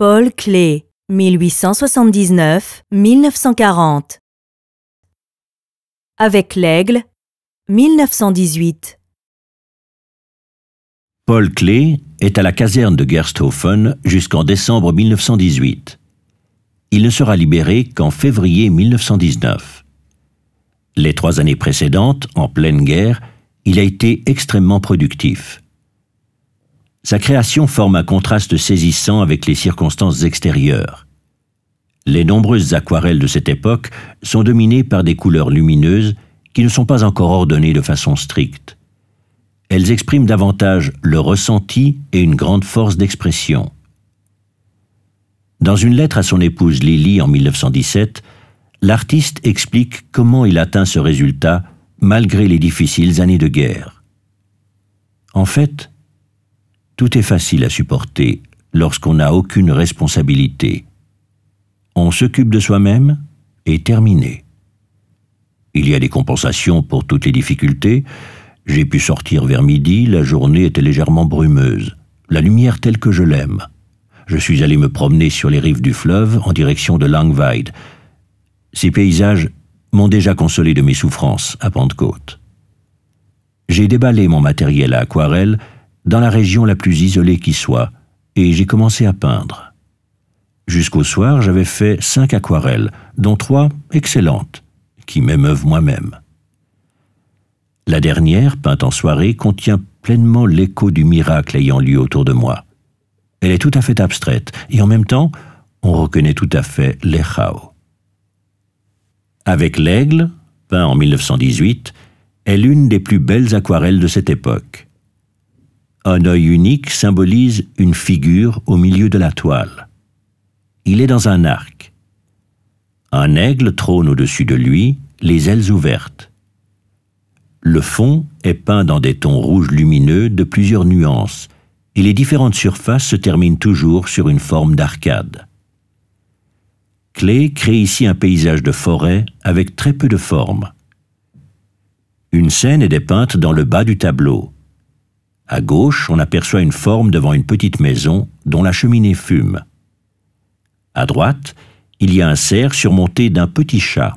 Paul Klee, 1879-1940. Avec l'aigle, 1918. Paul Klee est à la caserne de Gersthofen jusqu'en décembre 1918. Il ne sera libéré qu'en février 1919. Les trois années précédentes, en pleine guerre, il a été extrêmement productif. Sa création forme un contraste saisissant avec les circonstances extérieures. Les nombreuses aquarelles de cette époque sont dominées par des couleurs lumineuses qui ne sont pas encore ordonnées de façon stricte. Elles expriment davantage le ressenti et une grande force d'expression. Dans une lettre à son épouse Lily en 1917, l'artiste explique comment il atteint ce résultat malgré les difficiles années de guerre. En fait, tout est facile à supporter lorsqu'on n'a aucune responsabilité. On s'occupe de soi-même et terminé. Il y a des compensations pour toutes les difficultés. J'ai pu sortir vers midi, la journée était légèrement brumeuse, la lumière telle que je l'aime. Je suis allé me promener sur les rives du fleuve en direction de Langweid. Ces paysages m'ont déjà consolé de mes souffrances à Pentecôte. J'ai déballé mon matériel à aquarelle dans la région la plus isolée qui soit, et j'ai commencé à peindre. Jusqu'au soir, j'avais fait cinq aquarelles, dont trois excellentes, qui m'émeuvent moi-même. La dernière, peinte en soirée, contient pleinement l'écho du miracle ayant lieu autour de moi. Elle est tout à fait abstraite, et en même temps, on reconnaît tout à fait l'Echao. Avec l'aigle, peint en 1918, est l'une des plus belles aquarelles de cette époque. Un œil unique symbolise une figure au milieu de la toile. Il est dans un arc. Un aigle trône au-dessus de lui, les ailes ouvertes. Le fond est peint dans des tons rouges lumineux de plusieurs nuances, et les différentes surfaces se terminent toujours sur une forme d'arcade. Clay crée ici un paysage de forêt avec très peu de formes. Une scène est dépeinte dans le bas du tableau. À gauche, on aperçoit une forme devant une petite maison dont la cheminée fume. À droite, il y a un cerf surmonté d'un petit chat.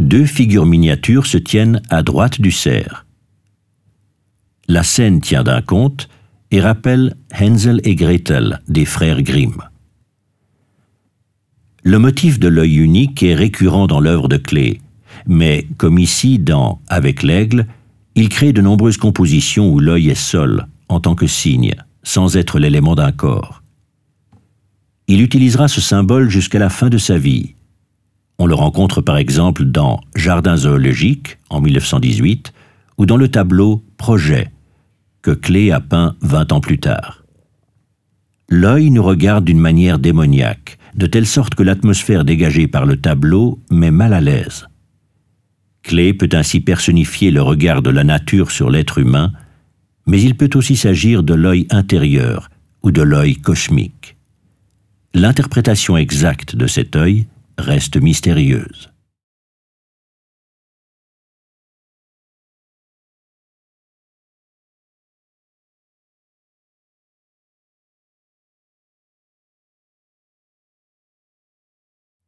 Deux figures miniatures se tiennent à droite du cerf. La scène tient d'un conte et rappelle Hänsel et Gretel des frères Grimm. Le motif de l'œil unique est récurrent dans l'œuvre de Clé, mais comme ici dans Avec l'aigle, il crée de nombreuses compositions où l'œil est seul, en tant que signe, sans être l'élément d'un corps. Il utilisera ce symbole jusqu'à la fin de sa vie. On le rencontre par exemple dans Jardin zoologique en 1918 ou dans le tableau Projet que Clé a peint 20 ans plus tard. L'œil nous regarde d'une manière démoniaque, de telle sorte que l'atmosphère dégagée par le tableau met mal à l'aise. Clé peut ainsi personnifier le regard de la nature sur l'être humain, mais il peut aussi s'agir de l'œil intérieur ou de l'œil cosmique. L'interprétation exacte de cet œil reste mystérieuse.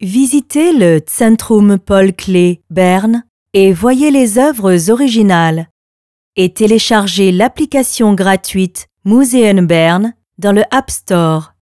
Visitez le Zentrum Paul Klee Berne et voyez les œuvres originales. Et téléchargez l'application gratuite Museum Bern dans le App Store.